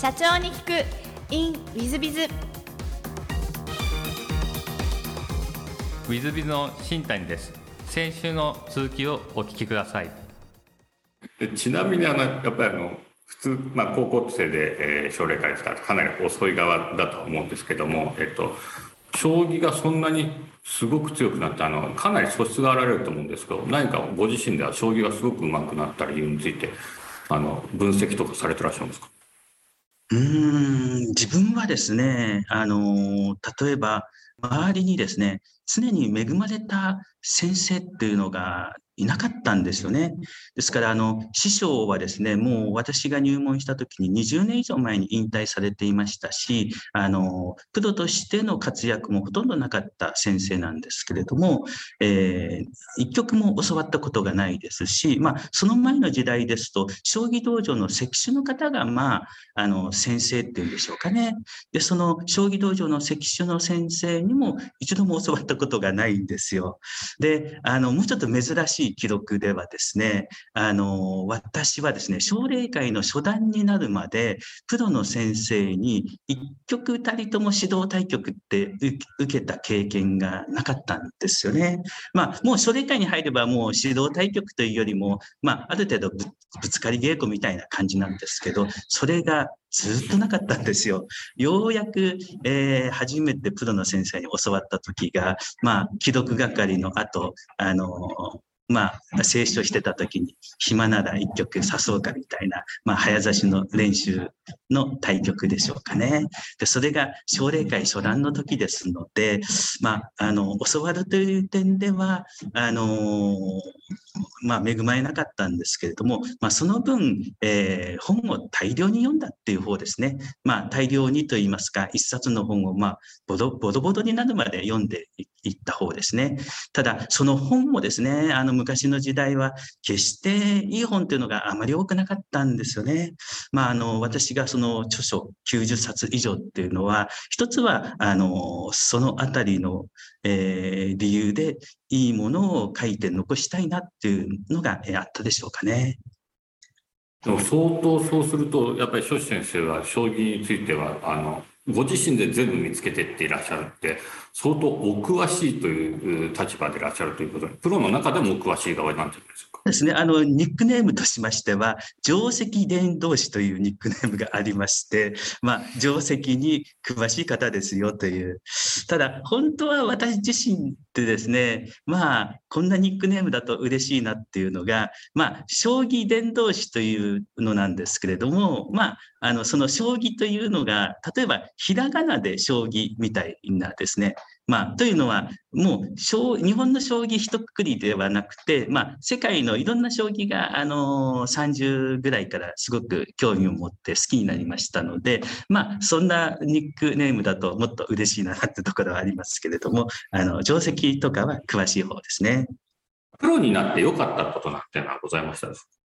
社長に聞く。In ウィズビズウィズビズの新谷です。先週の続きをお聞きください。でちなみにあのやっぱりあの普通、まあ、高校生で、えー、奨励会ですからかなり遅い側だと思うんですけども、えっと、将棋がそんなにすごく強くなってあのかなり素質があられると思うんですけど何かご自身では将棋がすごく上手くなった理由についてあの分析とかされてらっしゃるんですか？うん自分はですねあの例えば周りにですね常に恵まれた先生っていうのがいなかったんですよね。ですから、あの、師匠はですね、もう私が入門した時に20年以上前に引退されていましたし、あの、プロとしての活躍もほとんどなかった先生なんですけれども、えー、一曲も教わったことがないですし、まあ、その前の時代ですと、将棋道場の石手の方が、まあ、あの、先生っていうんでしょうかね。で、その将棋道場の石手の先生にも一度も教わったことがないんですよ。で、あの、もうちょっと珍しいい記録ではですね、あの、私はですね、奨励会の初段になるまで、プロの先生に一局たりとも指導対局って受けた経験がなかったんですよね。まあ、もう奨励会に入ればもう指導対局というよりも、まあ、ある程度ぶつかり稽古みたいな感じなんですけど、それがずっとなかったんですよ。ようやく、えー、初めてプロの先生に教わった時が、まあ、既読係の後、あのまあ、静止してた時に、暇なら一曲誘うかみたいな、まあ、早指しの練習の対局でしょうかね。で、それが奨励会初段の時ですので、まあ、あの、教わるという点では、あのまあ、恵まれなかったんですけれども、まあ、その分、えー、本を大量に読んだっていう方ですね。まあ、大量にと言いますか、一冊の本を、まあ、ボドボドボドになるまで読んでいった方ですね。ただ、その本もですね、あの、昔の時代は決していい本というのがあまり多くなかったんですよね。まあ、あの、私がの著書90冊以上っていうのは、一つは、あの、そのあたりの、えー、理由でいいものを書いて残したいなっていうのがえあったでしょうかね。でも相当そうすると、やっぱり諸子先生は将棋については、あの、ご自身で全部見つけてっていらっしゃるって、相当お詳しいという立場でいらっしゃるということで、プロの中でもお詳しい側なんていうんですかですね。あの、ニックネームとしましては、定石伝道師というニックネームがありまして、まあ、定石に詳しい方ですよという。ただ、本当は私自身ってですね、まあ、こんなニックネームだと嬉しいなっていうのが、まあ、将棋伝道師というのなんですけれども、まあ、あの、その将棋というのが、例えば、ひらがなで将棋みたいなですね、まあ、というのは、もう、日本の将棋一括りではなくて、まあ、世界のいろんな将棋が、あの、30ぐらいからすごく興味を持って好きになりましたので、まあ、そんなニックネームだともっと嬉しいなってところはありますけれども、あの、定石とかは詳しい方ですね。プロになって良かったことなんてのはございましたです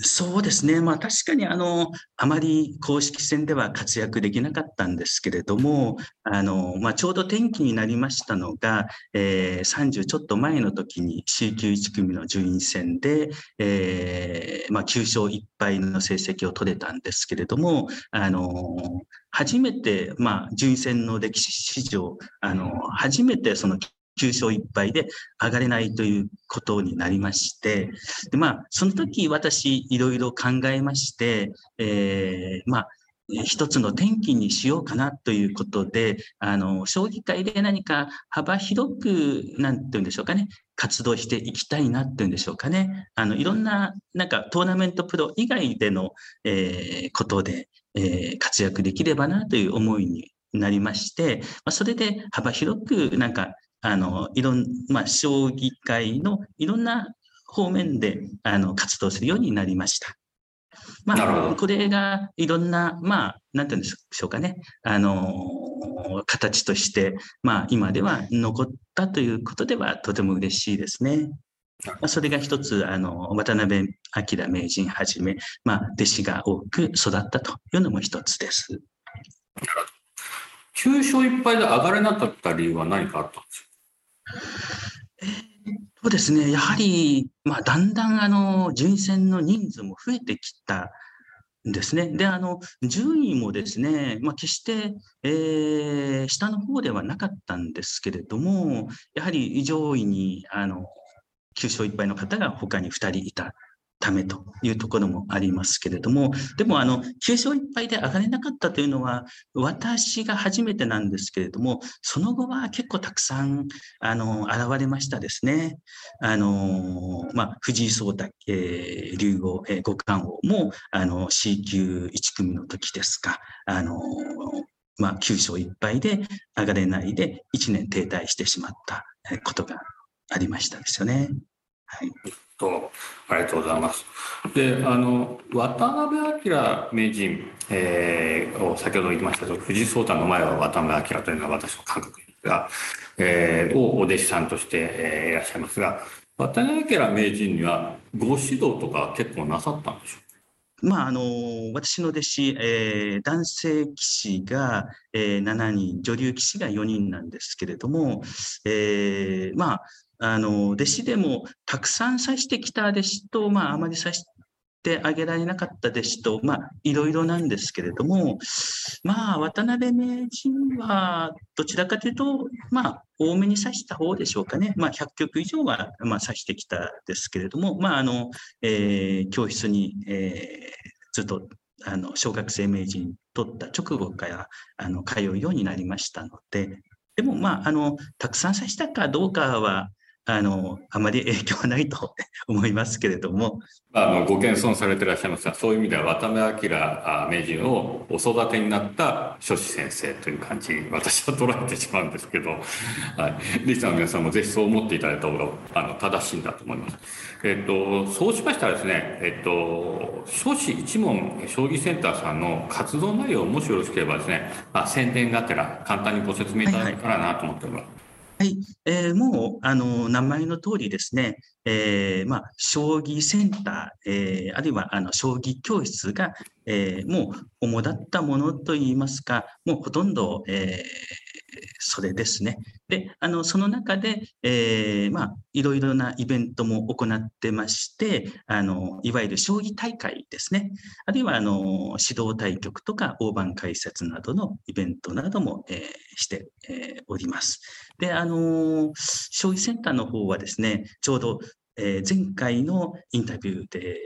そうですね。まあ確かにあの、あまり公式戦では活躍できなかったんですけれども、あの、まあちょうど転機になりましたのが、えー、30ちょっと前の時に C 級1組の順位戦で、えー、まあ9勝1敗の成績を取れたんですけれども、あの、初めて、まあ順位戦の歴史史上、あの、初めてその9勝1敗で上がれないということになりまして、でまあ、その時私いろいろ考えまして、えー、まあ、一つの転機にしようかなということで、あの、将棋界で何か幅広く、なんて言うんでしょうかね、活動していきたいなっていうんでしょうかね。あの、いろんな、なんかトーナメントプロ以外での、えー、ことで、えー、活躍できればなという思いになりまして、まあ、それで幅広くなんかあの、いろん、まあ、将棋界のいろんな方面で、あの、活動するようになりました。まあ、これがいろんな、まあ、なんて言うんでしょうかね。あの、形として、まあ、今では残ったということではとても嬉しいですね。まあ、それが一つ、あの、渡辺明名人はじめ、まあ、弟子が多く育ったというのも一つです。9勝1敗で上がれなかった理由は何かあったんですか？えー、そうですね、やはり、まあ、だんだんあの順位戦の人数も増えてきたんですね。で、あの、順位もですね、まあ、決して、えー、下の方ではなかったんですけれども、やはり上位に、あの、9勝1敗の方が他に2人いたためというところもありますけれども、でもあの9勝1敗で上がれなかったというのは、私が初めてなんですけれども、その後は結構たくさんあの現れましたですね。あのまあ、藤井聡太、えー、竜王、えー、五冠王もあの C 級1組の時ですか、あのまあ、9勝1敗で上がれないで1年停滞してしまったことがありましたですよね。はいとありがとうございます。で、あの渡辺明名人、えー、を先ほど言いましたと藤井聡太の前は渡辺明というのは私の感覚が、えー、をお弟子さんとして、えー、いらっしゃいますが、渡辺明名人にはご指導とか結構なさったんでしょうか？まあ、あの私の弟子、えー、男性棋士が、えー、7人、女流棋士が4人なんですけれども、えー、まあ、あの、弟子でもたくさん指してきた弟子と、まあ、あまり指してあげられなかった弟子と、まあ、いろいろなんですけれども、まあ、渡辺名人は、どちらかというと、まあ、多めに指した方でしょうかね。まあ、100曲以上は、まあ、指してきたですけれども、まあ、あの、えー、教室に、えー、ずっと、あの、小学生名人取った直後から、あの、通うようになりましたので、でも、まあ、あの、たくさん指したかどうかは、あの、あまり影響はないと 思いますけれども。あの、ご謙遜されていらっしゃいますが、そういう意味では渡辺明名人をお育てになった書士先生という感じに私は捉えてしまうんですけど、はい。リスナーの皆さんもぜひそう思っていただいた方が、あの、正しいんだと思います。えっと、そうしましたらですね、えっと、書士一門将棋センターさんの活動内容もしよろしければですね、まあ、宣伝がてら簡単にご説明いただけたらなと思っております。はいはいはい、えー、もうあの名前の通りですね、えー、まあ、将棋センター、えー、あるいはあの将棋教室が、えもう主だったものといいますか、もうほとんど、えそれですね。で、あの、その中で、えー、まあ、いろいろなイベントも行ってまして、あの、いわゆる将棋大会ですね。あるいは、あの、指導対局とか大盤解説などのイベントなども、えー、して、えー、おります。で、あの、将棋センターの方はですね、ちょうど、えー、前回のインタビューで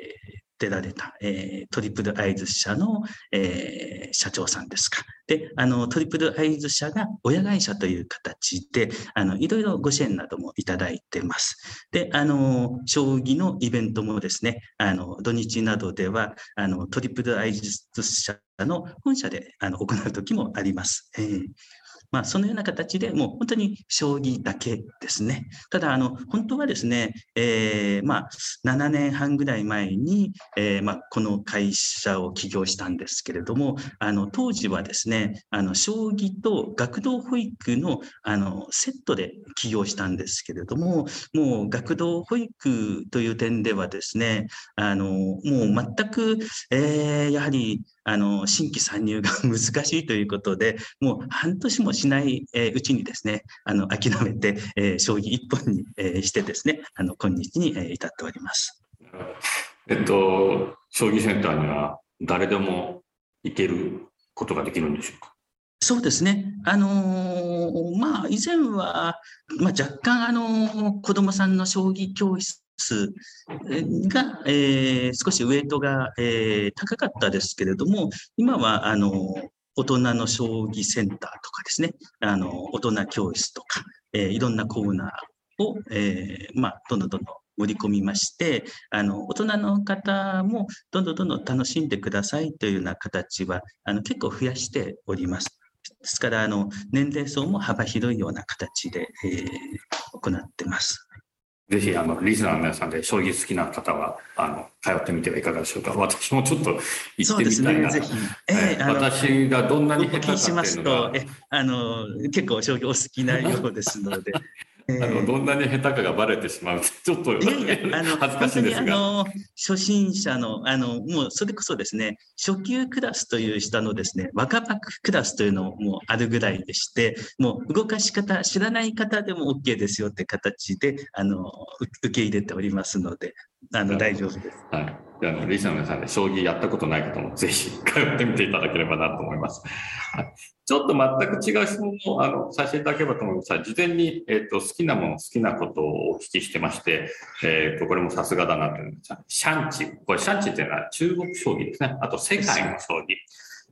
出られた、えー、トリプルアイズ社の、えー、社長さんですか。で、あの、トリプルアイズ社が親会社という形で、あの、いろいろご支援などもいただいてます。で、あの、将棋のイベントもですね、あの、土日などでは、あの、トリプルアイズ社の本社であの行う時もあります。えーまあ、そのような形でもう本当に将棋だけですね。ただ、あの、本当はですね、えー、まあ、7年半ぐらい前に、えー、まあ、この会社を起業したんですけれども、あの、当時はですね、あの、将棋と学童保育の、あの、セットで起業したんですけれども、もう学童保育という点ではですね、あの、もう全く、えー、やはり、あの、新規参入が難しいということで、もう半年もしないうちにですね、あの、諦めて、えー、将棋一本に、えしてですね、あの、今日に、え至っております。えっと、将棋センターには誰でも行けることができるんでしょうか？そうですね。あのー、まあ、以前は、まあ、若干、あのー、子供さんの将棋教室数が、えー、少しウェイトが、えー、高かったですけれども、今は、あの、大人の将棋センターとかですね、あの、大人教室とか、えー、いろんなコーナーを、えー、まあ、どんどんどんどん盛り込みまして、あの、大人の方もどんどんどんどん楽しんでくださいというような形は、あの、結構増やしております。ですから、あの、年齢層も幅広いような形で、えー、行ってます。ぜひ、あの、リスナーの皆さんで将棋好きな方は、あの、通ってみてはいかがでしょうか。私もちょっと行ってみたいな。ね、えー、私がどんなに下手かっていうのが。しますと、え、あの、結構将棋お好きなようですので。あのどんなに下手かがバレてしまうちょっといやいやあの恥ずかしいですが。あの初心者のあのもうそれこそですね初級クラスという下のですね若葉クラスというのもあるぐらいでしてもう動かし方知らない方でも OK ですよって形であの受け入れておりますのであの大丈夫です。はいあのリスナーの皆さんで将棋やったことない方もぜひ通ってみていただければなと思います。はいちょっと全く違う質問をあのさせていただければと思いますが、事前に、えっと好きなもの、好きなことをお聞きしてまして、えっとこれもさすがだなと思いますがシャンチ。これシャンチっていうのは中国将棋ですね。あと世界の将棋。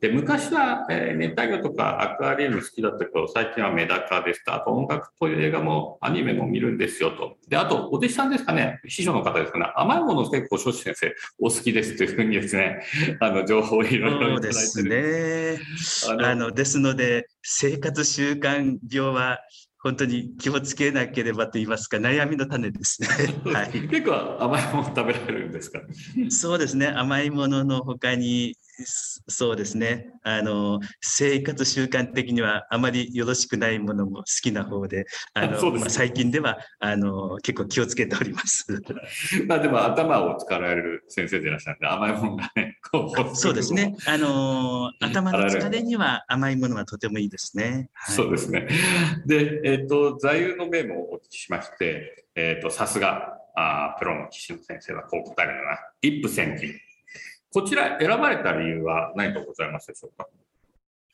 で昔は、えー熱帯魚とかアクアリウム好きだったけど、最近はメダカですと、あと音楽という映画もアニメも見るんですよと。で、あと、お弟子さんですかね、秘書の方ですかね、甘いもの結構、庄司先生、お好きですというふうにですね、あの、情報をいろいろいただいてそうでするね。あのあのですので、生活習慣病は本当に気をつけなければと言いますか、悩みの種ですね。はい、結構甘いもの食べられるんですか？そうですね、甘いもののほかに、そそうですねあの、生活習慣的にはあまりよろしくないものも好きな方で、あの ねまあ、最近ではあの結構気をつけております。まあでも頭を使われる先生でいらっしゃるんで、甘いものがね、こうそうですね。あのうん頭の疲れには甘いものはとてもいいですね。はいそうですね。で、えっ、と、座右の銘もお聞きしまして、えっ、と、さすが、あープロの棋士の先生はこう答えるのが、一夫千金。こちら選ばれた理由は何かございますでしょうか？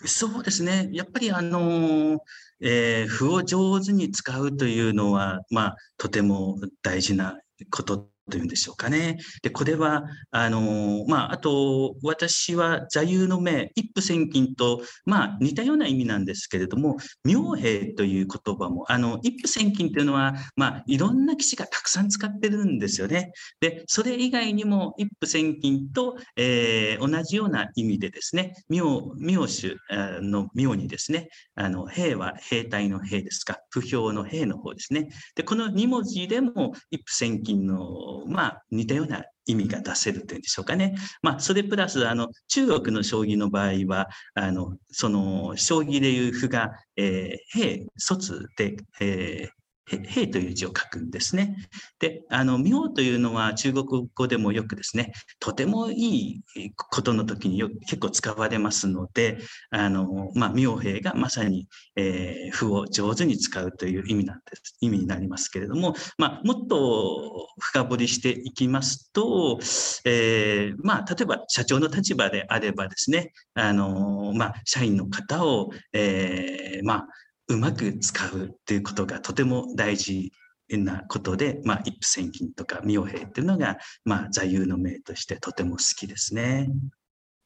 そうですね。やっぱりあの、えー歩を上手に使うというのは、まあ、とても大事なことというんでしょうかね。で、これは、あの、まあ、あと、私は座右の銘、一夫千金と、まあ、似たような意味なんですけれども、妙兵という言葉も、あの、一夫千金というのは、まあ、いろんな棋士がたくさん使ってるんですよね。で、それ以外にも一夫千金と、えー同じような意味でですね、妙、妙手あの妙にですね、あの、兵は兵隊の兵ですか、不評の兵の方ですね。で、この2文字でも一夫千金の、まあ、似たような意味が出せるというんでしょうかね。まあ、それプラス、あの、中国の将棋の場合は、あの、その、将棋でいう歩が、えー兵、卒で、えー兵という字を書くんですね。で、あの、妙というのは中国語でもよくですね、とてもいいことの時によ結構使われますので、あの、まあ、妙兵がまさに、えー歩を上手に使うという意味なんです、意味になりますけれども、まあ、もっと深掘りしていきますと、えーまあ、例えば社長の立場であればですね、あの、まあ、社員の方を、えーまあ、うまく使うということがとても大事なことで、まあ、一夫千金とか妙兵っていうのが、まあ、座右の銘としてとても好きですね。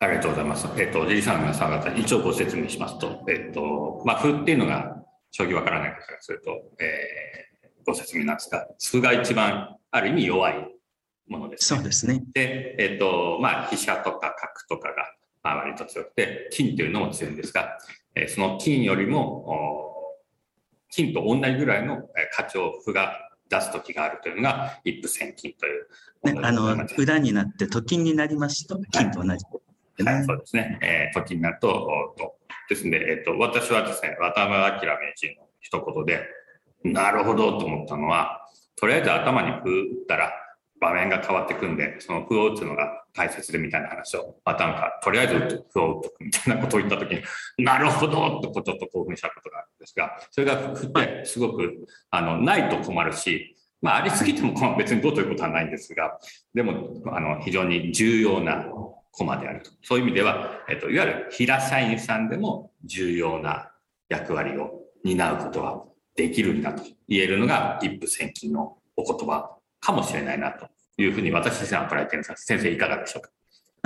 ありがとうございます。えっ、と、ジリさんの皆さん方、一応ご説明しますと、えっ、と、まあ、歩っていうのが、将棋わからない方からすると、えー、ご説明なんですが、歩が一番、ある意味弱いものです、ね。そうですね。で、えっ、と、まあ、飛車とか角とかが、まあ、割と強くて、金というのも強いんですが、えーその金よりも、お金と同じぐらいのえー価値を歩が出す時があるというのが、一夫千金というねあの。裏になってと金になりますと金と同じですね。はい、そうですね。えー、時になると、おとですので、えっ、と、私はですね、渡辺明名人の一言で、なるほどと思ったのは、とりあえず頭に歩打ったら場面が変わってくんで、その歩を打つのが大切でみたいな話を、頭かとりあえず打つ歩を打っとくみたいなことを言ったときに、なるほどとこうちょっと興奮したことがあるんですが、それが歩ってすごく、あの、ないと困るし、まあ、ありすぎても別にどうということはないんですが、でも、あの、非常に重要なコマであると。そういう意味では、えっと、いわゆる平社員さんでも重要な役割を担うことはできるんだと言えるのが一夫千金のお言葉かもしれないなというふうに私自身は捉えているんです先生いかがでしょうか？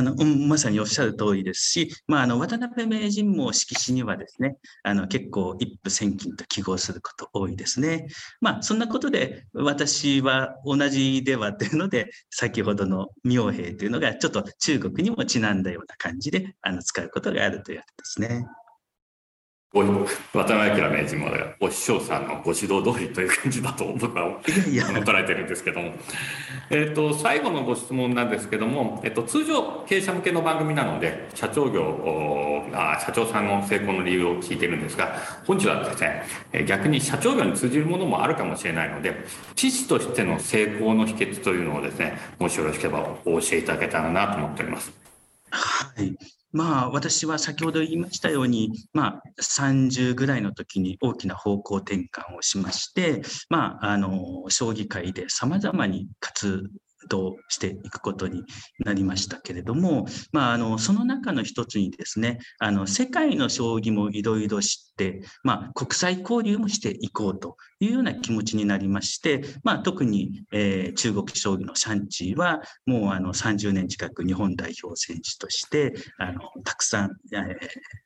あのまさにおっしゃる通りですし、まあ、あの渡辺名人も色紙にはですね、あの結構一夫千金と記号すること多いですね。まあ、そんなことで私は同じではというので、先ほどの妙兵というのがちょっと中国にもちなんだような感じであの使うことがあるというわけですね。ご渡辺明名人もお師匠さんのご指導通りという感じだと僕は捉えてるんですけども、えっと最後のご質問なんですけども、えっと通常経営者向けの番組なので社長業おあ社長さんの成功の理由を聞いてるんですが本日はですねえ逆に社長業に通じるものもあるかもしれないので知識としての成功の秘訣というのをですねもしよろしければお教えいただけたらなと思っております。はい。まあ、私は先ほど言いましたように、まあ、30ぐらいの時に大きな方向転換をしまして、まあ、あの、将棋界で様々に活導していくことになりましたけれども、まあ、あのその中の一つにですねあの世界の将棋もいろいろ知って、まあ、国際交流もしていこうというような気持ちになりまして、まあ、特に、えー、中国将棋のシャンチーはもうあの30年近く日本代表選手としてあのたくさん、えー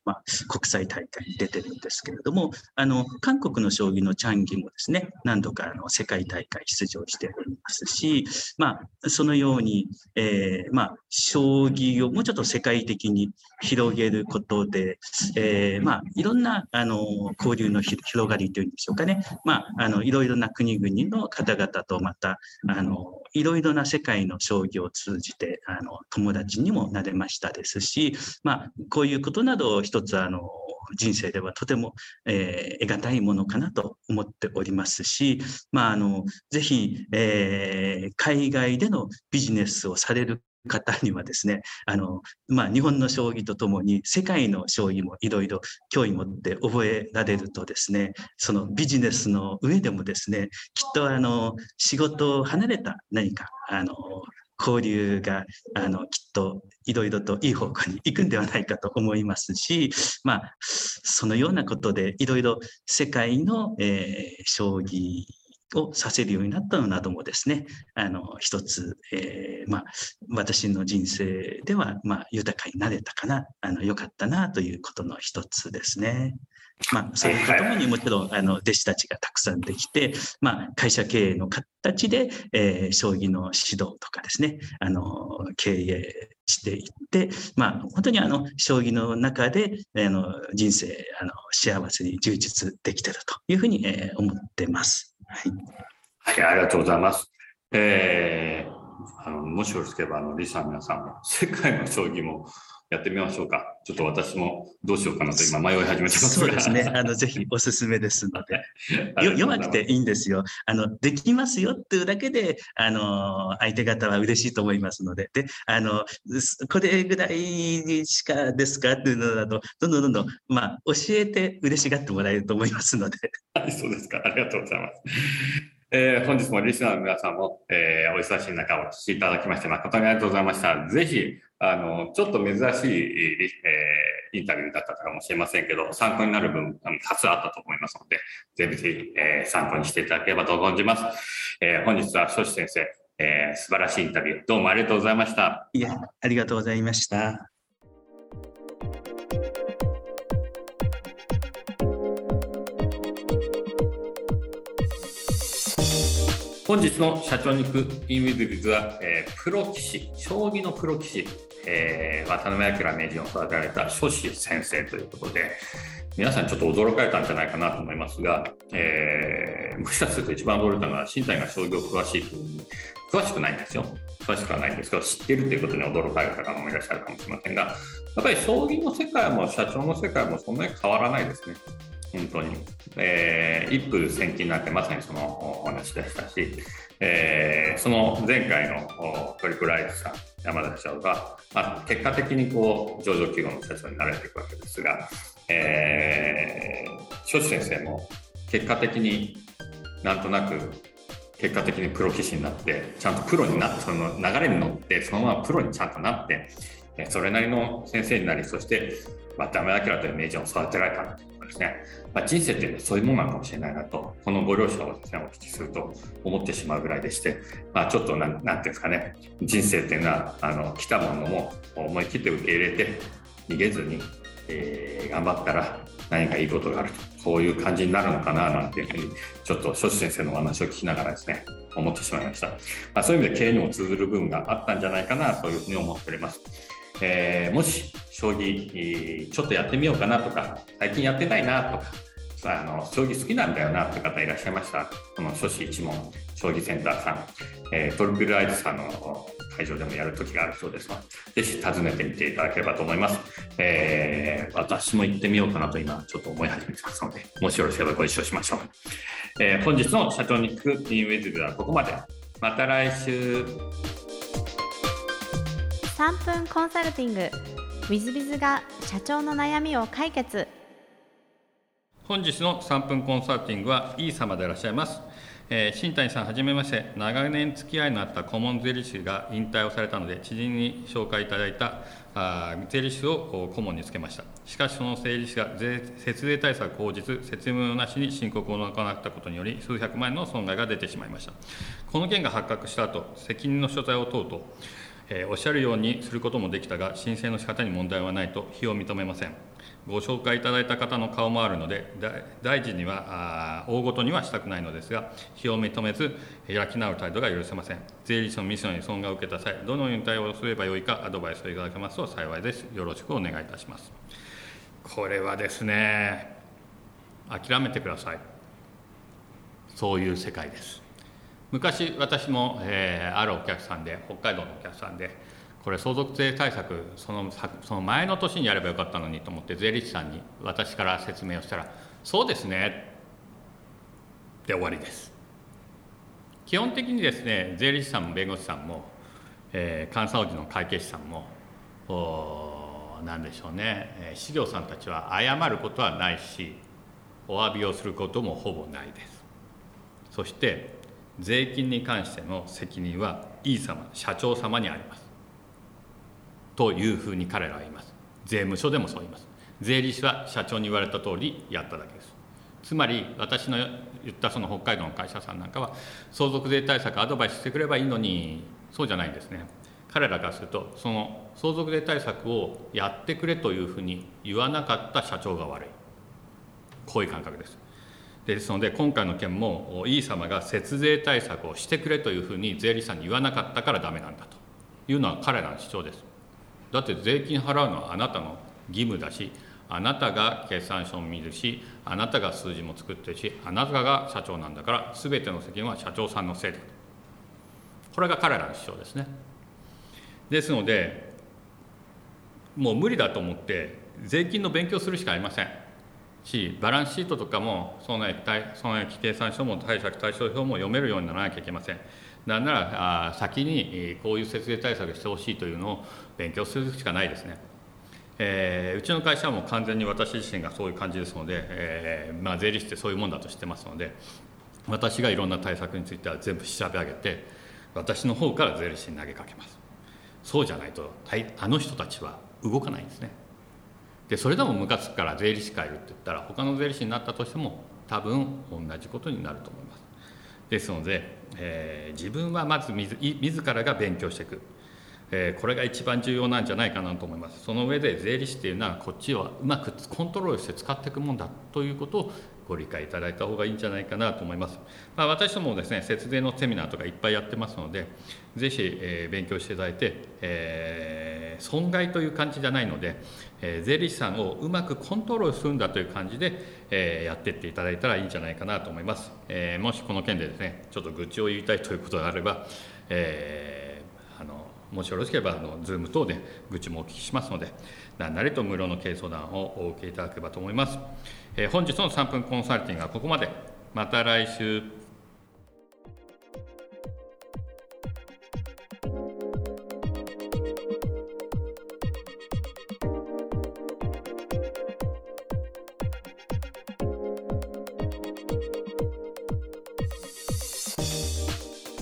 まあ、国際大会に出てるんですけれどもあの韓国の将棋のチャンギもですね何度かあの世界大会出場しておりますし、まあ、そのように、えーまあ、将棋をもうちょっと世界的に広げることで、えーまあ、いろんなあの交流の広がりというんでしょうかね、まあ、あのいろいろな国々の方々とまたあのいろいろな世界の将棋を通じてあの友達にもなれましたですし、まあ、こういうことなどを一つあの人生ではとても、えー、得難いものかなと思っておりますし、まあ、あのぜひ、えー、海外でのビジネスをされる方にはですね、あの、まあ、日本の将棋とともに世界の将棋もいろいろ興味持って覚えられるとですね、そのビジネスの上でもですね、きっとあの、仕事を離れた何か、あの、交流があのきっといろいろといい方向に行くんではないかと思いますし、まあ、そのようなことでいろいろ世界の、えー、将棋をさせるようになったのなどもですね、あの、一つ、えー、まあ、私の人生では、まあ、豊かになれたかな、あの、良かったなということの一つですね。まあ、それとともにもちろん、あの、弟子たちがたくさんできて、まあ、会社経営の形で、えー、将棋の指導とかですね、あの、経営していって、まあ、本当にあの、将棋の中で、あの、人生、あの、幸せに充実できてるというふうに、えー、思ってます。はい、はい、ありがとうございます。えー、あのもしよろしければ、あのリサ皆さんも世界の将棋もやってみましょうか。ちょっと私もどうしようかなと今迷い始めてますそうですね。あの、ぜひおすすめですので。弱くていいんですよ。あの、できますよっていうだけで、あの、相手方は嬉しいと思いますので。で、あの、これぐらいしかですかっていうのだと、どんどんどんどん、まあ、教えて嬉しがってもらえると思いますので。はい、そうですか。ありがとうございます。えー、本日もリスナーの皆さんも、えー、お忙しい中お聞きいただきまして誠にありがとうございました。ぜひ、あの、ちょっと珍しい、えー、インタビューだったかもしれませんけど、参考になる分、多数あったと思いますので、ぜひぜひ、えー、参考にしていただければと存じます。えー、本日は、諸子先生、えー、素晴らしいインタビュー、どうもありがとうございました。いや、ありがとうございました。本日の社長に行くインウィズビズは、えー、プロ棋士、将棋のプロ棋士、えー、渡辺明名人を育てられた諸子先生ということで、皆さんちょっと驚かれたんじゃないかなと思いますが、えー、もしかすると一番驚いたのは、身体が将棋を詳しいというに、詳しくないんですよ。詳しくはないんですけど、知ってるということに驚かれた方もいらっしゃるかもしれませんが、やっぱり将棋の世界も社長の世界もそんなに変わらないですね。本当に。えー、一夫千金なんてまさにそのお話でしたし、えー、その前回のトリプルアイスさん、山田社長が、まあ、結果的にこう上場企業の社長になれていくわけですが、えー、庄司先生も結果的になんとなく結果的にプロ棋士になってちゃんとプロになってその流れに乗ってそのままプロにちゃんとなってそれなりの先生になりそして渡辺明という名人を育てられたとですね、まあ、人生っていうのはそういうものなのかもしれないなとこのご両親をですねお聞きすると思ってしまうぐらいでして、まあ、ちょっとなんなんていうんですかね人生っていうのはあの来たものも思い切って受け入れて逃げずに、えー、頑張ったら何かいいことがあるとこういう感じになるのかななんていうふうにちょっと諸子先生のお話を聞きながらですね思ってしまいました、まあ、そういう意味で経営にも通ずる部分があったんじゃないかなというふうに思っております。えー、もし将棋ちょっとやってみようかなとか最近やってないなとかあの将棋好きなんだよなって方いらっしゃいました。この初子一門将棋センターさん、えー、トルピルアイズさんの会場でもやる時があるそうですのでぜひ訪ねてみていただければと思います、えー、私も行ってみようかなと今ちょっと思い始めてますのでもしよろしければご一緒しましょう、えー、本日の社長に聞くインウェズではここまで。また来週。3分コンサルティング。w i z b i z が社長の悩みを解決。本日の3分コンサルティングはいい様でいらっしゃいます。えー、新谷さんはじめまして。長年付き合いのあった顧問税理士が引退をされたので知人に紹介いただいたあ税理士を顧問につけました。しかしその税理士が税節税対策口実説明なしに申告を行ったことにより数百万円の損害が出てしまいました。この件が発覚した後責任の所在を問うと、えー、おっしゃるようにすることもできたが申請の仕方に問題はないと非を認めません。ご紹介いただいた方の顔もあるので大臣には大ごとにはしたくないのですが非を認めず開き直る態度が許せません。税理士のミッションに損害を受けた際どのように対応すればよいかアドバイスをいただけますと幸いです。よろしくお願いいたします。これはですね諦めてください。そういう世界です。昔私も、えー、あるお客さんで北海道のお客さんでこれ相続税対策そのその前の年にやればよかったのにと思って税理士さんに私から説明をしたら「そうですね」で終わりです。基本的にですね税理士さんも弁護士さんも、えー、監査法人の会計士さんも何でしょうね、え、資料さんたちは謝ることはないしお詫びをすることもほぼないです。そして税金に関しての責任は E 様社長様にあります。というふうに彼らは言います。税務署でもそう言います。税理士は社長に言われた通りやっただけです。つまり私の言ったその北海道の会社さんなんかは相続税対策アドバイスしてくればいいのにそうじゃないんですね。彼らからするとその相続税対策をやってくれというふうに言わなかった社長が悪い。こういう感覚です。ですので今回の件もイー様が節税対策をしてくれというふうに税理士さんに言わなかったからダメなんだと。いうのは彼らの主張です。だって税金払うのはあなたの義務だしあなたが決算書を見るしあなたが数字も作ってるしあなたが社長なんだから全ての責任は社長さんのせいだと。これが彼らの主張ですね。ですのでもう無理だと思って税金の勉強するしかありません。しバランスシートとかも損益損益計算書も貸借対照表も読めるようにならなきゃいけませんなんならあ先にこういう節税対策してほしいというのを勉強するしかないですね。えー、うちの会社はもう完全に私自身がそういう感じですので、えーまあ、税理士ってそういうもんだと知ってますので私がいろんな対策については全部調べ上げて私の方から税理士に投げかけますそうじゃないとあの人たちは動かないんですねでそれでもムカつくから税理士会るって言ったら他の税理士になったとしても多分同じことになると思います。ですので、えー、自分はまず自自らが勉強していく、えー、これが一番重要なんじゃないかなと思います。その上で税理士っていうのはこっちをうまくコントロールして使っていくもんだということをご理解いただいた方がいいんじゃないかなと思います、まあ、私どもですね節税のセミナーとかいっぱいやってますのでぜひ、えー、勉強していただいて、えー、損害という感じじゃないので、え、税理士さんをうまくコントロールするんだという感じで、えー、やっていっていただいたらいいんじゃないかなと思います、えー、もしこの件でですねちょっと愚痴を言いたいということであれば、えー、あのもしよろしければあの Zoom 等で愚痴もお聞きしますので何なりと無料の経営相談をお受けいただければと思います、え、本日の3分コンサルティングはここまで。また来週。